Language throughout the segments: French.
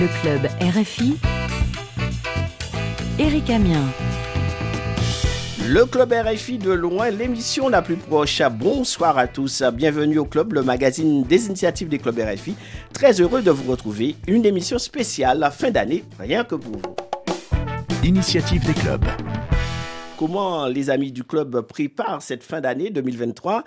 Le club RFI. Eric Amien. Le club RFI de loin, l'émission la plus proche. Bonsoir à tous, bienvenue au club, le magazine des initiatives des clubs RFI. Très heureux de vous retrouver, une émission spéciale à fin d'année, rien que pour vous. Initiative des clubs. Comment les amis du club préparent cette fin d'année 2023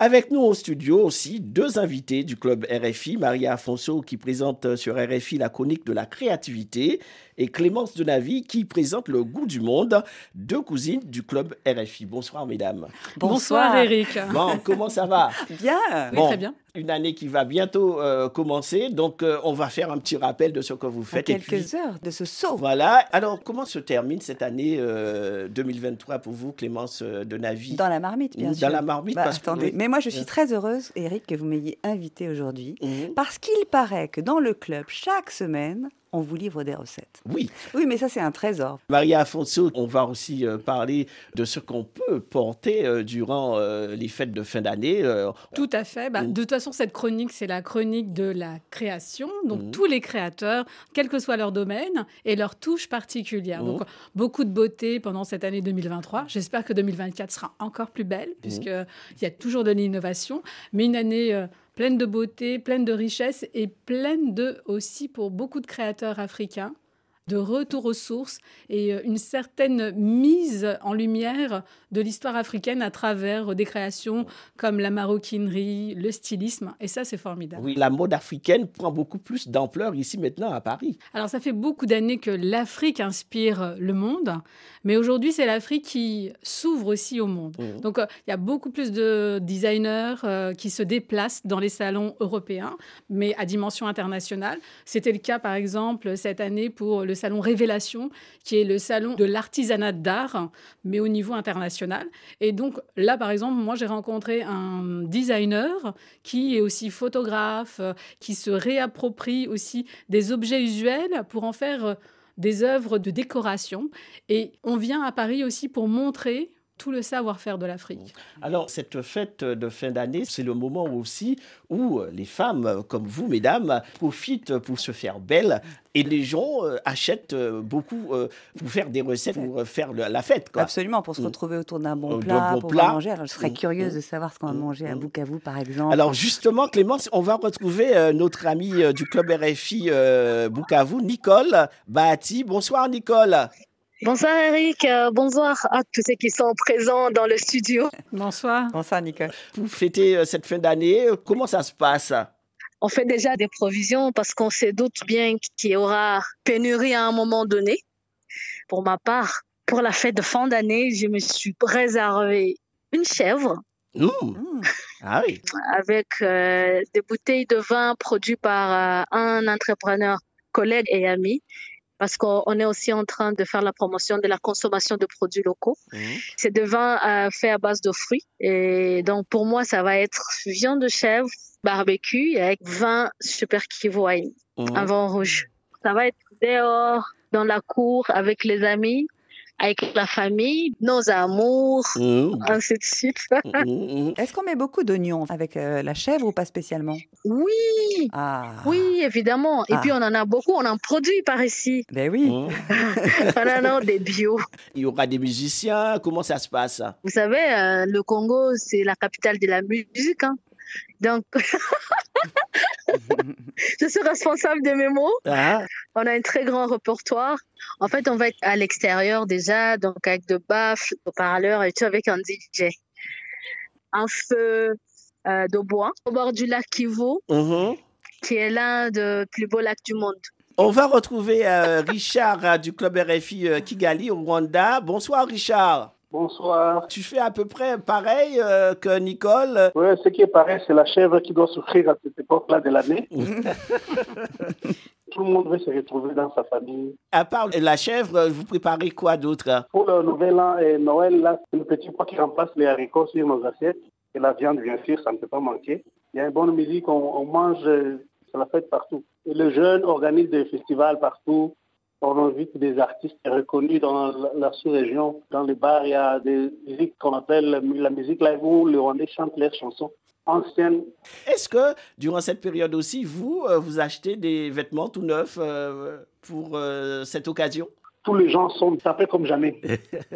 avec nous au studio aussi deux invités du club RFI, Maria Afonso qui présente sur RFI la chronique de la créativité et Clémence Denavi qui présente le goût du monde, deux cousines du club RFI. Bonsoir mesdames. Bonsoir, Eric. Bon, comment ça va? Bien. Oui, très bien. Une année qui va bientôt euh, commencer, donc euh, on va faire un petit rappel de ce que vous faites. En quelques heures de ce saut. Voilà. Alors comment se termine cette année euh, 2023 pour vous, Clémence Denavi Dans la marmite, bien Dans sûr. la marmite, Bah, parce que- attendez, oui. mais moi je suis très heureuse, Eric, que vous m'ayez invité aujourd'hui, Mhm. parce qu'il paraît que dans le club, chaque semaine, on vous livre des recettes. Oui, Oui, mais ça c'est un trésor. Maria Afonso, on va aussi euh, parler de ce qu'on peut porter euh, durant euh, les fêtes de fin d'année. euh, Tout à fait. Bah. De toute façon, cette chronique, c'est la chronique de la création. Donc, Mm. tous les créateurs, quel que soit leur domaine et leur touche particulière. Donc, beaucoup de beauté pendant cette année 2023. J'espère que 2024 sera encore plus belle, puisqu'il y a toujours de l'innovation. Mais une année euh, pleine de beauté, pleine de richesse et pleine de, aussi pour beaucoup de créateurs africains, de retour aux sources et euh, une certaine mise en lumière de l'histoire africaine à travers des créations comme la maroquinerie, le stylisme. Et ça, c'est formidable. oui, la mode africaine prend beaucoup plus d'ampleur ici maintenant à Paris. Alors, ça fait beaucoup d'années que l'Afrique inspire le monde, mais aujourd'hui, c'est l'Afrique qui s'ouvre aussi au monde. Mhm. Donc, euh, il y a beaucoup plus de designers euh, qui se déplacent dans les salons européens, mais à dimension internationale. C'était le cas, par exemple, cette année pour le salon Révélation, qui est le salon de l'artisanat d'art, mais au niveau international. Et donc, là, par exemple, moi, j'ai rencontré un designer qui est aussi photographe, euh, qui se réapproprie aussi des objets usuels pour en faire euh, des œuvres de décoration. Et on vient à Paris aussi pour montrer tout le savoir-faire de l'Afrique. Alors, cette fête de fin d'année, c'est le moment aussi où euh, les femmes, euh, comme vous, mesdames, profitent pour se faire belles et les gens euh, achètent euh, beaucoup euh, pour faire des recettes, pour euh, faire le- la fête. Quoi. Absolument, pour se Mm. retrouver autour d'un bon Euh, d'un plat, bon pour plat. manger. Alors je serais Mm. curieuse Mm. de savoir ce qu'on va Mm. manger à Mm. Bukavu, par exemple. Alors justement, Clémence, on va retrouver euh, notre amie euh, du club RFI euh, Bukavu, Nicole Bahati. Bonsoir Nicole. Bonsoir Eric, Euh, bonsoir à tous ceux qui sont présents dans le studio. Bonsoir. Bonsoir, Nicole. Pour fêter euh, cette fin d'année, comment ça se passe? On fait déjà des provisions parce qu'on se doute bien qu'il y aura pénurie à un moment donné. Pour ma part, pour la fête de fin d'année, je me suis réservé une chèvre Mmh. Mm. Ah oui. avec euh, des bouteilles de vin produites par euh, un entrepreneur, collègue et ami. Parce qu'on on est aussi en train de faire la promotion de la consommation de produits locaux. Mmh. C'est des vins euh, faits à base de fruits. Et donc, pour moi, ça va être viande de chèvre, barbecue avec vin super kivo wine, Mmh. un vin rouge. Ça va être dehors, dans la cour, avec les amis, avec la famille, nos amours, Mmh. ainsi de suite. Mmh. Est-ce qu'on met beaucoup d'ognons avec euh, la chèvre ou pas spécialement? Oui, Ah. oui, évidemment. Et Ah. puis, on en a beaucoup, on en produit par ici. Ben oui. Mmh. On en a des bio. Il y aura des musiciens. Comment ça se passe? Vous savez, euh, le Congo, c'est la capitale de la musique. hein. Donc, je suis responsable de mes mots. Ah, On a un très grand répertoire. En fait, on va être à l'extérieur déjà, donc avec de baffes, de parleurs et tout, avec un DJ. Un feu euh, de bois au bord du lac Kivu, mmh. qui est l'un des plus beaux lacs du monde. On va retrouver euh, Richard euh, du club RFI Kigali au Rwanda. Bonsoir Richard. Bonsoir. Tu fais à peu près pareil euh, que Nicole? Ouais, ce qui est pareil, c'est la chèvre qui doit souffrir à cette époque-là de l'année. Tout le monde veut se retrouver dans sa famille. À part la chèvre, vous préparez quoi d'autre? Pour le nouvel an et Noël, là, c'est le petit pois qui remplace les haricots sur nos assiettes. Et la viande, bien sûr, ça ne peut pas manquer. Il y a une bonne musique, on, on mange, euh, c'est la fête partout. Et les jeunes organisent des festivals partout. On invite des artistes reconnus dans la, la sous-région. Dans les bars, il y a des musiques qu'on appelle la musique live où les Rwandais chantent leurs chansons anciennes. Est-ce que durant cette période aussi, vous, euh, vous achetez des vêtements tout neufs euh, pour euh, cette occasion? Tous les gens sont tapés comme jamais.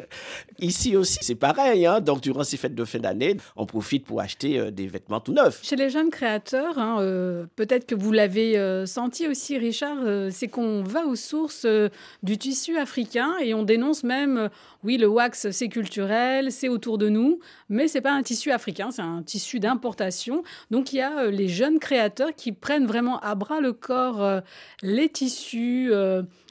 Ici aussi, c'est pareil. Hein. Donc, durant ces fêtes de fin d'année, on profite pour acheter euh, des vêtements tout neufs. Chez les jeunes créateurs, hein, euh, peut-être que vous l'avez euh, senti aussi, Richard, euh, c'est qu'on va aux sources euh, du tissu africain et on dénonce même, euh, oui, le wax, c'est culturel, c'est autour de nous, mais c'est pas un tissu africain, c'est un tissu d'importation. Donc, il y a euh, les jeunes créateurs qui prennent vraiment à bras le corps euh, les tissus.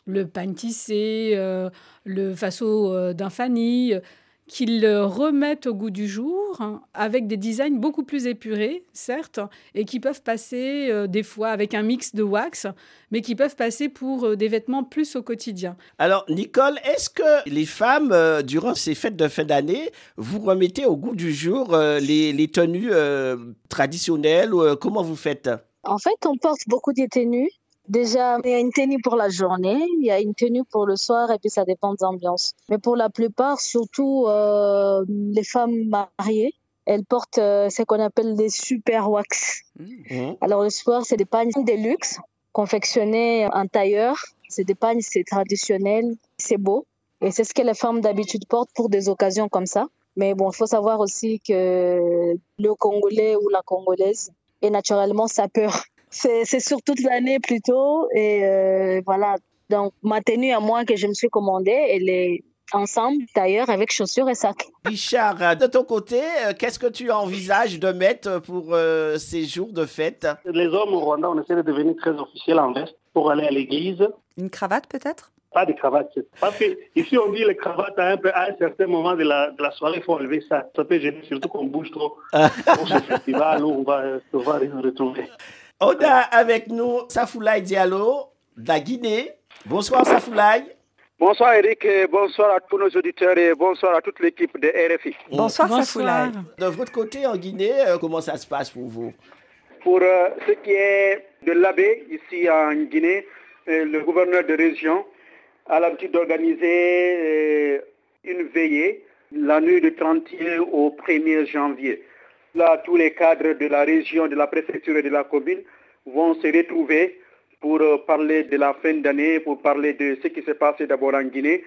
Le pagne tissé, euh, le faso euh, d'un Fanny, euh, qu'ils remettent au goût du jour hein, avec des designs beaucoup plus épurés, certes, et qui peuvent passer euh, des fois avec un mix de wax, mais qui peuvent passer pour euh, des vêtements plus au quotidien. Alors, Nicole, est-ce que les femmes, euh, durant ces fêtes de fin d'année, vous remettez au goût du jour euh, les, les tenues euh, traditionnelles ou, euh, Comment vous faites? En fait, on porte beaucoup de tenues. Déjà, il y a une tenue pour la journée, il y a une tenue pour le soir et puis ça dépend des ambiances. Mais pour la plupart, surtout euh, les femmes mariées, elles portent euh, ce qu'on appelle des super wax. Mhm. Alors le soir, c'est des pagnes de luxe confectionnées en tailleur. C'est des pagnes, c'est traditionnel, c'est beau. Et c'est ce que les femmes d'habitude portent pour des occasions comme ça. Mais bon, il faut savoir aussi que le Congolais ou la Congolaise est naturellement sapeur. C'est c'est sur toute l'année plutôt. Et euh, voilà. Donc, ma tenue à moi que je me suis commandée, elle est ensemble, tailleur, avec chaussures et sac. Richard, de ton côté, euh, qu'est-ce que tu envisages de mettre pour euh, ces jours de fête? Les hommes au Rwanda, on essaie de devenir très officiels en veste pour aller à l'église. Une cravate peut-être? Pas de cravate. Parce que ici, on dit les cravates à un, peu, à un certain moment de la, de la soirée, il faut enlever ça. Ça peut gêner, surtout qu'on bouge trop pour ce festival où on va, on va se retrouver. On a avec nous Safoulaï Diallo, de la Guinée. Bonsoir Safoulaï. Bonsoir Eric, et bonsoir à tous nos auditeurs et bonsoir à toute l'équipe de RFI. Bonsoir, Safoulaï. De votre côté en Guinée, euh, comment ça se passe pour vous? Pour euh, ce qui est de l'abbé ici en Guinée, euh, le gouverneur de région a l'habitude d'organiser euh, une veillée la nuit du 31 au 1er janvier. Là, tous les cadres de la région, de la préfecture et de la commune vont se retrouver pour euh, parler de la fin d'année, pour parler de ce qui s'est passé d'abord en Guinée,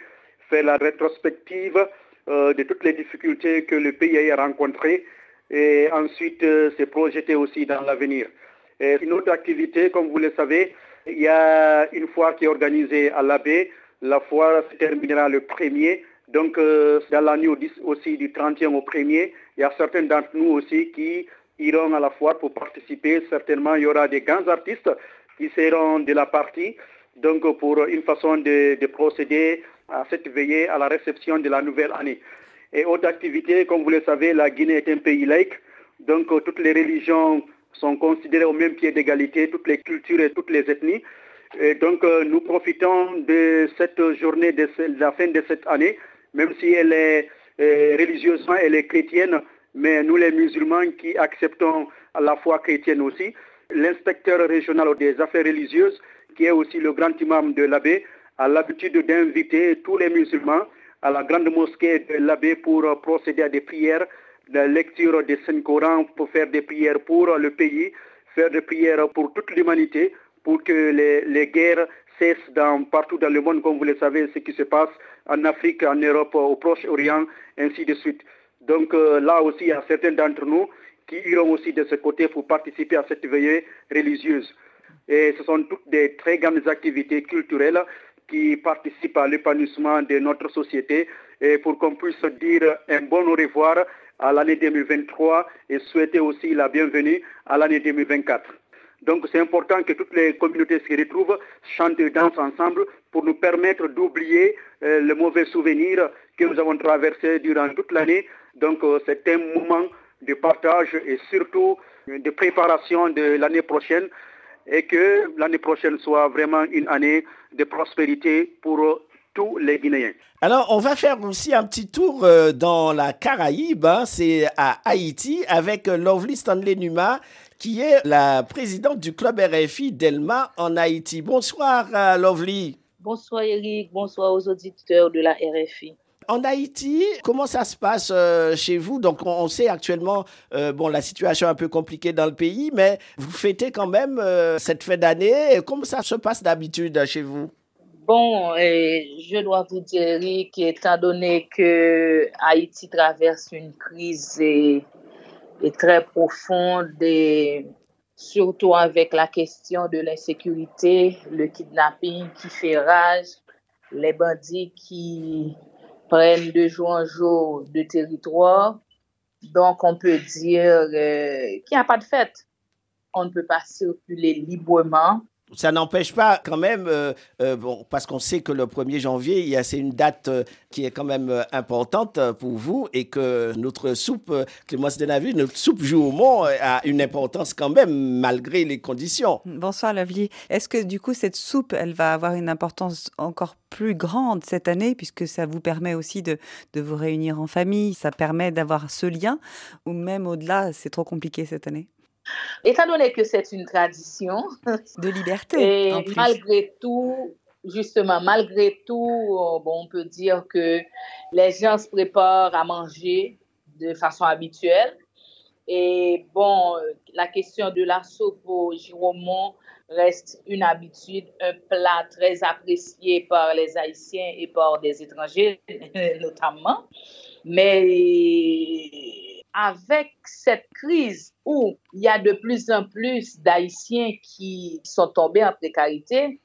faire la rétrospective euh, de toutes les difficultés que le pays a rencontrées et ensuite euh, se projeter aussi dans l'avenir. Une autre activité, comme vous le savez, il y a une foire qui est organisée à l'abbé. La foire se terminera le 1er. Donc, euh, dans la nuit au 10 aussi du 31 au 1er, il y a certains d'entre nous aussi qui iront à la foire pour participer. Certainement, il y aura des grands artistes qui seront de la partie. Donc, pour une façon de, de procéder à cette veillée, à la réception de la nouvelle année. Et autre activité, comme vous le savez, la Guinée est un pays laïque. Donc, toutes les religions sont considérées au même pied d'égalité, toutes les cultures et toutes les ethnies. Et donc, euh, nous profitons de cette journée, de, la fin de cette année, même si elle est religieusement, elle est chrétienne, mais nous les musulmans qui acceptons la foi chrétienne aussi, l'inspecteur régional des affaires religieuses, qui est aussi le grand imam de l'abbé, a l'habitude d'inviter tous les musulmans à la grande mosquée de l'abbé pour euh, procéder à des prières, la lecture des Saint-Coran, pour faire des prières pour le pays, faire des prières pour toute l'humanité, pour que les, les guerres dans, partout dans le monde, comme vous le savez, ce qui se passe en Afrique, en Europe, au Proche-Orient, ainsi de suite. Donc euh, là aussi, il y a certains d'entre nous qui iront aussi de ce côté pour participer à cette veillée religieuse. Et ce sont toutes des très grandes activités culturelles qui participent à l'épanouissement de notre société et pour qu'on puisse dire un bon au revoir à l'année 2023 et souhaiter aussi la bienvenue à l'année 2024. Donc c'est important que toutes les communautés se retrouvent, chantent et dansent ensemble pour nous permettre d'oublier euh, le mauvais souvenir que nous avons traversé durant toute l'année. Donc euh, c'est un moment de partage et surtout euh, de préparation de l'année prochaine et que l'année prochaine soit vraiment une année de prospérité pour tous les Guinéens. Alors, on va faire aussi un petit tour euh, dans la Caraïbe, hein, c'est à Haïti, avec euh, Lovely Stanley Numa, qui est la présidente du club RFI Delma en Haïti. Bonsoir, euh, Lovely. Bonsoir Eric, bonsoir aux auditeurs de la RFI. En Haïti, comment ça se passe euh, chez vous? Donc, on, sait actuellement, euh, bon, la situation est un peu compliquée dans le pays, mais vous fêtez quand même euh, cette fin d'année. Comment ça se passe d'habitude chez vous? Bon, je dois vous dire qu'étant donné que Haïti traverse une crise et, très profonde, et surtout avec la question de l'insécurité, le kidnapping qui fait rage, les bandits qui prennent de jour en jour de territoire. Donc, on peut dire euh, qu'il n'y a pas de fête. On ne peut pas circuler librement ça n'empêche pas quand même, euh, euh, bon, parce qu'on sait que le 1er janvier, c'est une date euh, qui est quand même importante pour vous et que notre soupe, Clémence Denavu, notre soupe Joumont a une importance quand même malgré les conditions. Bonsoir Lovely. Est-ce que du coup cette soupe, elle va avoir une importance encore plus grande cette année puisque ça vous permet aussi de, de vous réunir en famille, ça permet d'avoir ce lien ou même au-delà, c'est trop compliqué cette année? Étant donné que c'est une tradition. De liberté. Et malgré tout, justement, malgré tout, euh, bon, on peut dire que les gens se préparent à manger de façon habituelle. Et bon, la question de la soupe au giromont reste une habitude, un plat très apprécié par les Haïtiens et par des étrangers notamment. Mais avec cette crise où il y a de plus en plus d'Haïtiens qui sont tombés en précarité,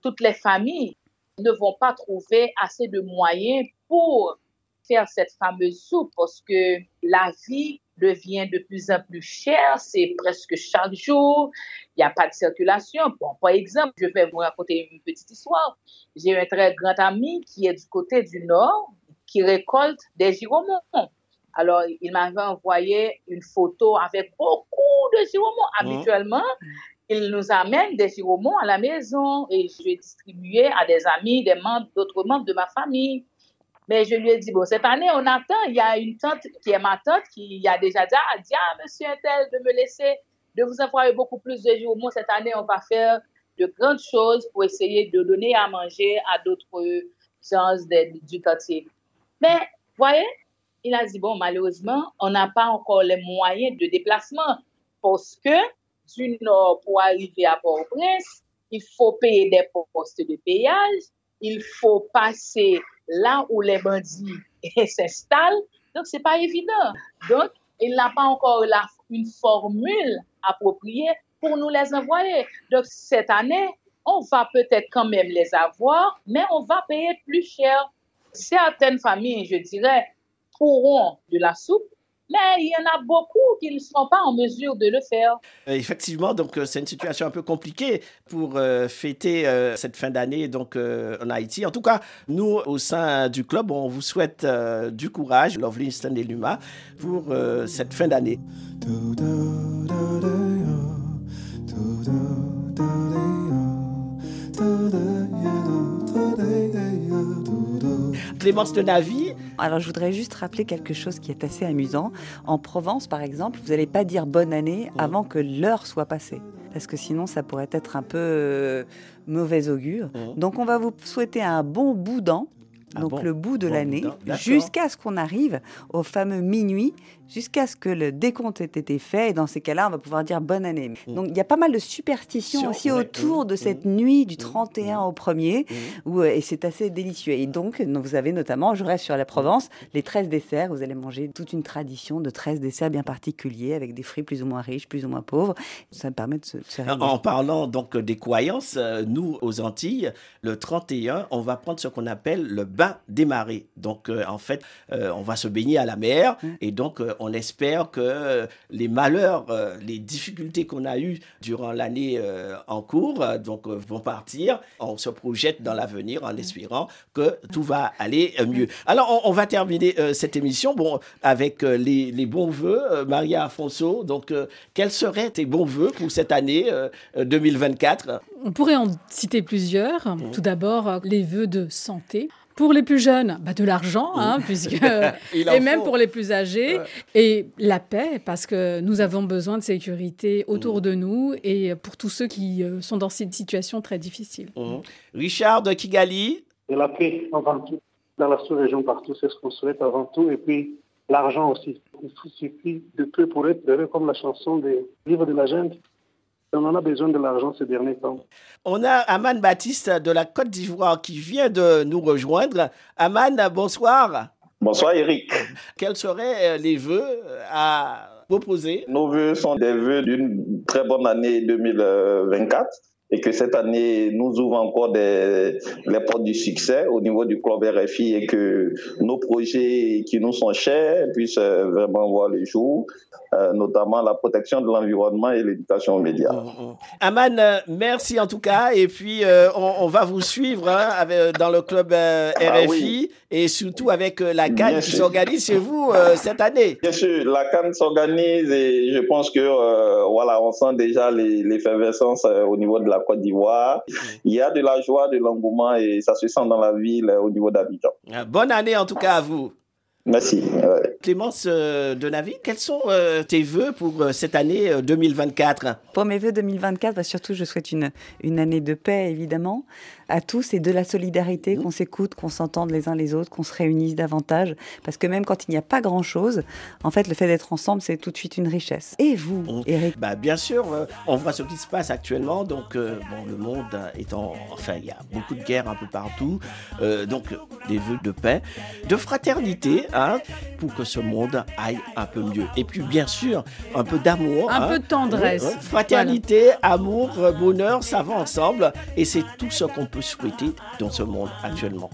toutes les familles ne vont pas trouver assez de moyens pour faire cette fameuse soupe parce que la vie devient de plus en plus chère, c'est presque chaque jour, il n'y a pas de circulation. Bon, par exemple, je vais vous raconter une petite histoire. J'ai un très grand ami qui est du côté du nord, qui récolte des giromons. Alors, il m'avait envoyé une photo avec beaucoup de giromons. Mmh. Habituellement, il nous amène des giromons à la maison et je vais distribuer à des amis, des membres, d'autres membres de ma famille. Mais je lui ai dit, bon, cette année, on attend, il y a une tante qui est ma tante qui a déjà dit, ah, dit, ah, monsieur Intel, de me laisser, de vous envoyer beaucoup plus de giromons. Cette année, on va faire de grandes choses pour essayer de donner à manger à d'autres gens du quartier. Mais, voyez, il a dit, bon, malheureusement, on n'a pas encore les moyens de déplacement parce que du nord pour arriver à Port-au-Prince, il faut payer des postes de payage, il faut passer là où les bandits s'installent. Donc, c'est pas évident. Donc, il n'a pas encore une formule appropriée pour nous les envoyer. Donc, cette année, on va peut-être quand même les avoir, mais on va payer plus cher. Certaines familles, je dirais, pourront de la soupe, mais il y en a beaucoup qui ne seront pas en mesure de le faire. Euh, effectivement, donc euh, c'est une situation un peu compliquée pour euh, fêter cette fin d'année donc en Haïti. En tout cas, nous au sein du club, on vous souhaite du courage, Lovely Instant et Luma, pour cette fin d'année. Clémence de Navy. Alors je voudrais juste rappeler quelque chose qui est assez amusant. En Provence, par exemple, vous n'allez pas dire bonne année avant que l'heure soit passée. Parce que sinon, ça pourrait être un peu euh, mauvais augure. Donc on va vous souhaiter un bon boudin donc le bout de l'année, jusqu'à ce qu'on arrive au fameux minuit, jusqu'à ce que le décompte ait été fait. Et dans ces cas-là, on va pouvoir dire bonne année. Mm. Donc il y a pas mal de superstitions aussi autour de mm. cette nuit du 31 mm. au 1er, où, et c'est assez délicieux. Et donc, vous avez notamment, je reste sur la Provence, les 13 desserts. Vous allez manger toute une tradition de 13 desserts bien particuliers, avec des fruits plus ou moins riches, plus ou moins pauvres. Ça me permet de se, En parlant donc des croyances, euh, nous, aux Antilles, le 31, on va prendre ce qu'on appelle le démarrer. Donc, euh, en fait, euh, on va se baigner à la mer et donc euh, on espère que les malheurs, les difficultés qu'on a eues durant l'année en cours, donc vont partir. On se projette dans l'avenir en espérant que tout va aller mieux. Alors, on, va terminer cette émission bon, avec les, les, bons voeux. Maria Afonso, donc, quels seraient tes bons voeux pour cette année 2024 On pourrait en citer plusieurs. Mmh. Tout d'abord, les vœux de santé. Pour les plus jeunes, bah de l'argent, hein, puisque et même pour les plus âgés, et la paix, parce que nous avons besoin de sécurité autour mmh. de nous et pour tous ceux qui euh, sont dans cette situation très difficile. Mmh. Richard de Kigali. De la paix avant tout. dans la sous-région partout, c'est ce qu'on souhaite avant tout. Et puis, l'argent aussi. Il suffit de peu pour être heureux, comme la chanson des livres de la gente. On en a besoin de l'argent ces derniers temps. On a Aman Baptiste de la Côte d'Ivoire qui vient de nous rejoindre. Aman, bonsoir. Bonsoir Eric. Quels seraient les vœux à proposer Nos vœux sont des vœux d'une très bonne année 2024 et que cette année nous ouvre encore des, les portes du succès au niveau du club RFI et que nos projets qui nous sont chers puissent vraiment voir le jour, euh, notamment la protection de l'environnement et l'éducation aux médias. Mmh, mmh. Aman, euh, merci en tout cas et puis euh, on, on, va vous suivre hein, avec, dans le club RFI ah, oui. et surtout avec la Cannes qui s'organise chez vous cette année. Bien sûr, la Cannes s'organise et je pense que voilà, on sent déjà l'effervescence au niveau de la Côte d'Ivoire. Il y a de la joie, de l'engouement et ça se sent dans la ville au niveau d'Abidjan. Bonne année en tout cas à vous. Merci. Ouais. Clémence euh, de Navi, quels sont euh, tes vœux pour euh, cette année 2024 Pour mes vœux 2024, bah, surtout je souhaite une, une année de paix évidemment à tous et de la solidarité, mmh. qu'on s'écoute, qu'on s'entende les uns les autres, qu'on se réunisse davantage. Parce que même quand il n'y a pas grand-chose, en fait, le fait d'être ensemble, c'est tout de suite une richesse. Et vous, mmh. Eric bah, Bien sûr, on voit ce qui se passe actuellement. Donc, bon, le monde étant. Enfin, il y a beaucoup de guerres un peu partout. donc, des vœux de paix, de fraternité hein, pour que ce monde aille un peu mieux. Et puis, bien sûr, un peu d'amour. Un hein, peu de tendresse. Fraternité, voilà. amour, bonheur, ça va ensemble. Et c'est tout ce qu'on peut souhaiter dans ce monde actuellement.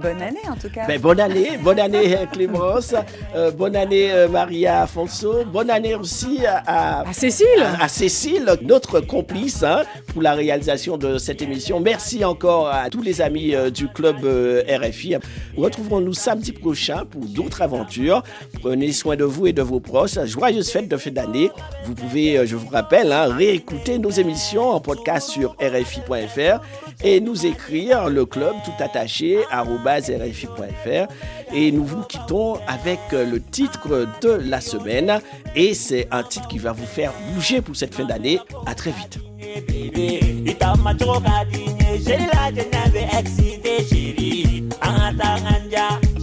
Bonne année, en tout cas. Ben, bonne année. Bonne année, Clémence. Euh, bonne année, euh, Maria Afonso. Bonne année aussi à, à Cécile. À, à, Cécile, notre complice hein, pour la réalisation de cette émission. Merci encore à tous les amis euh, du club RFI. Retrouverons-nous samedi prochain pour d'autres aventures. Prenez soin de vous et de vos proches. Joyeuses fêtes de fin d'année. Vous pouvez, je vous rappelle, hein, réécouter nos émissions en podcast sur rfi.fr et nous écrire le club tout attaché rfi.fr et nous vous quittons avec le titre de la semaine et c'est un titre qui va vous faire bouger pour cette fin d'année. À très vite.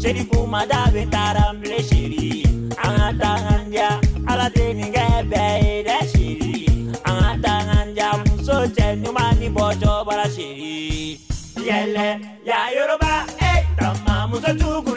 sheri kuma da bi tarambile sheri an ka ala deninkɛ bɛɛ ye dɛ sheri an ka tanganja muso cɛ ɲuman ni bara sheri yɛlɛ ya yoroba hey tama muso jugu